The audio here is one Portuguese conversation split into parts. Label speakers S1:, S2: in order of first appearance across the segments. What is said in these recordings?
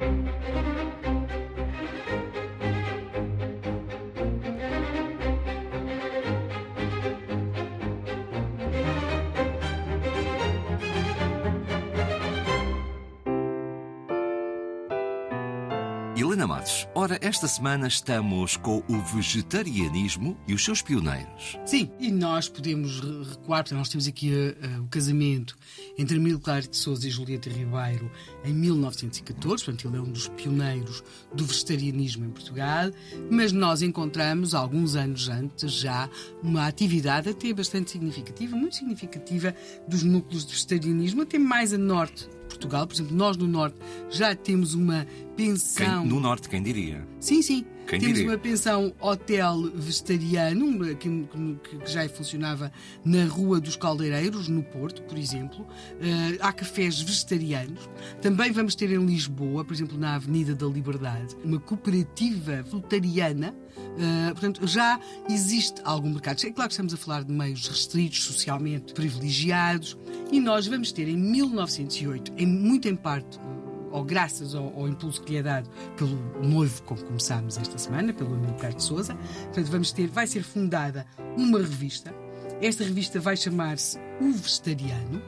S1: Thank you. Helena Matos, ora, esta semana estamos com o vegetarianismo e os seus pioneiros.
S2: Sim, e nós podemos recuar, porque nós temos aqui uh, uh, o casamento entre Amílcar de Souza e Julieta Ribeiro em 1914, portanto ele é um dos pioneiros do vegetarianismo em Portugal, mas nós encontramos, alguns anos antes, já uma atividade até bastante significativa, muito significativa, dos núcleos de vegetarianismo, até mais a norte Portugal, por exemplo, nós no Norte já temos uma pensão.
S1: Quem, no Norte, quem diria?
S2: Sim, sim.
S1: Quem
S2: temos
S1: diria?
S2: uma pensão hotel vegetariano que, que, que, já funcionava na Rua dos Caldeireiros, no Porto, por exemplo. Uh, há cafés vegetarianos. Também vamos ter em Lisboa, por exemplo, na Avenida da Liberdade, uma cooperativa vegetariana. Uh, portanto, já existe algum mercado. É claro que estamos a falar de meios restritos, socialmente privilegiados, e nós vamos ter em 1908, em, muito em parte ou graças ao, ao, impulso que lhe é dado pelo noivo com que começámos esta semana, pelo Amilcar de Souza. Portanto, vamos ter, vai ser fundada uma revista. Esta revista vai chamar-se O Vegetariano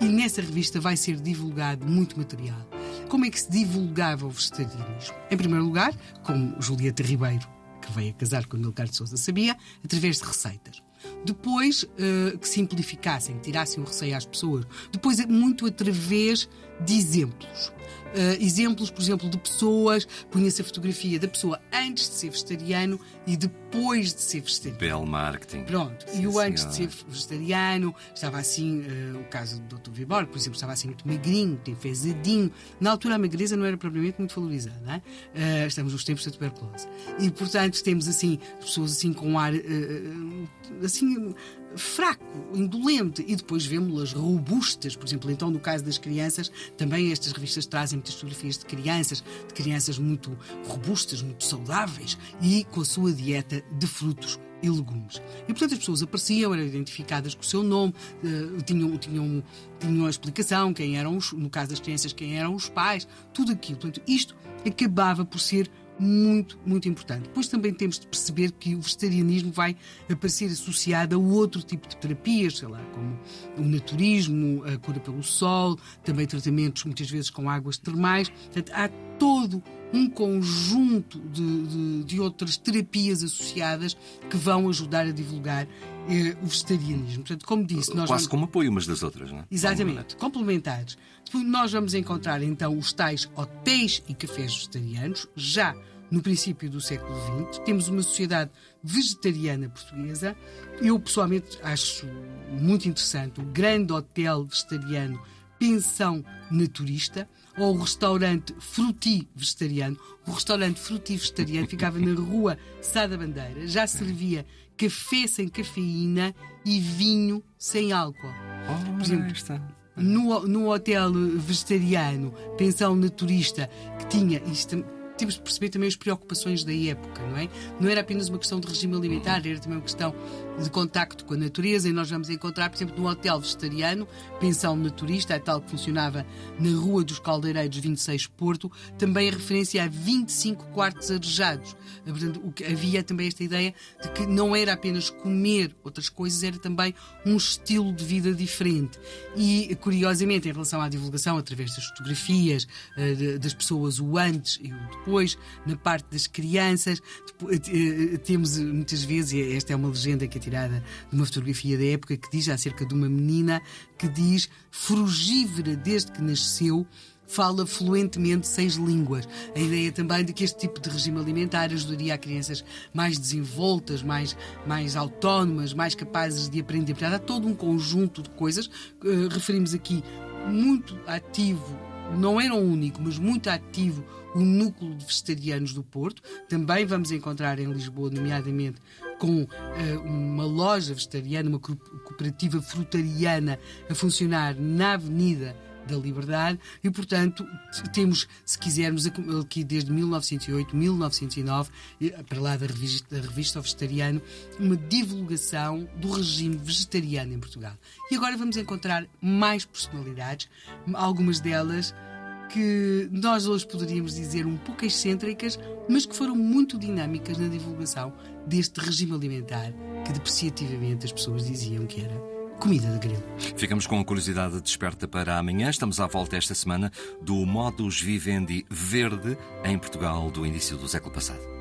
S2: e nessa revista vai ser divulgado muito material. Como é que se divulgava o vegetarianismo? Em primeiro lugar, como Julieta Ribeiro, que veio a casar com o Amilcar de Souza, sabia, através de receitas. Depois, uh, que simplificassem, tirassem o receio às pessoas. Depois, muito através de exemplos. Uh, exemplos, por exemplo, de pessoas, punha-se a fotografia da pessoa antes de ser vegetariano e depois de ser vegetariano.
S1: Belo marketing.
S2: Pronto. Sim, e o antes de ser vegetariano, estava assim, uh, o caso do Dr. Vibor, por exemplo, estava assim muito magrinho, muito enfezadinho. Na altura a magreza não era propriamente muito valorizada, não é? Uh, estamos nos tempos da tuberculose. E, portanto, temos assim, pessoas assim com um ar, assim, fraco, indolente, e depois vemos-las robustas, por exemplo, então no caso das crianças, também estas revistas trazem muitas fotografias de crianças, de crianças muito robustas, muito saudáveis e com a sua dieta de frutos e legumes. E portanto as pessoas apareciam, eram identificadas com o seu nome, uh, tinham, tinham, tinham a explicação, quem eram os, no caso das crianças, quem eram os pais, tudo aquilo. Portanto, isto acabava por ser muito, muito importante. Depois também temos de perceber que o vegetarianismo vai aparecer associado a outro tipo de terapias, sei lá, como o naturismo, a cura pelo sol, também tratamentos muitas vezes com águas termais. Portanto, há todo um conjunto de, de, de, outras terapias associadas que vão ajudar a divulgar eh, o vegetarianismo. Portanto, como disse,
S1: quase
S2: vamos...
S1: como apoio umas das outras, não é?
S2: Exatamente, complementares. Depois nós vamos encontrar então os tais hotéis e cafés vegetarianos já no princípio do século XX. Temos uma sociedade vegetariana portuguesa. Eu pessoalmente acho muito interessante o grande hotel vegetariano Pensão Naturista ou o restaurante Fruti Vegetariano. O restaurante Fruti Vegetariano ficava na rua Sá da Bandeira, já servia café sem cafeína e vinho sem álcool.
S1: Oh, Por exemplo,
S2: no, no hotel vegetariano, pensão naturista, que tinha, isto temos de perceber também as preocupações da época, não é? Não era apenas uma questão de regime alimentar, era também uma questão de contacto com a natureza e nós vamos encontrar, por exemplo, num hotel vegetariano, pensão naturista, a tal que funcionava na Rua dos Caldeireiros 26 Porto, também a referência a 25 quartos arejados. Portanto, o que havia também esta ideia de que não era apenas comer outras coisas, era também um estilo de vida diferente. E, curiosamente, em relação à divulgação, através das fotografias eh, das pessoas, o antes e o depois, na parte das crianças, eh, temos muitas vezes, e esta é uma legenda que tirada de uma fotografia da época que diz acerca de uma menina que diz frugívora desde que nasceu fala fluentemente seis línguas. A ideia também de que este tipo de regime alimentar ajudaria a crianças mais desenvoltas, mais, mais autónomas, mais capazes de aprender. Há todo um conjunto de coisas. Uh, referimos aqui muito ativo, não era o único, mas muito ativo o núcleo de vegetarianos do Porto. Também vamos encontrar em Lisboa, nomeadamente com uh, uma loja vegetariana, uma cooperativa frutariana a funcionar na Avenida da Liberdade e, portanto, temos, se quisermos, aqui desde 1908, 1909, para lá da revista, da revista Vegetariano, uma divulgação do regime vegetariano em Portugal. E agora vamos encontrar mais personalidades, algumas delas que nós hoje poderíamos dizer um pouco excêntricas, mas que foram muito dinâmicas na divulgação deste regime alimentar que depreciativamente as pessoas diziam que era comida de grilo.
S1: Ficamos com a curiosidade desperta para amanhã. Estamos à volta esta semana do modus vivendi verde em Portugal do início do século passado.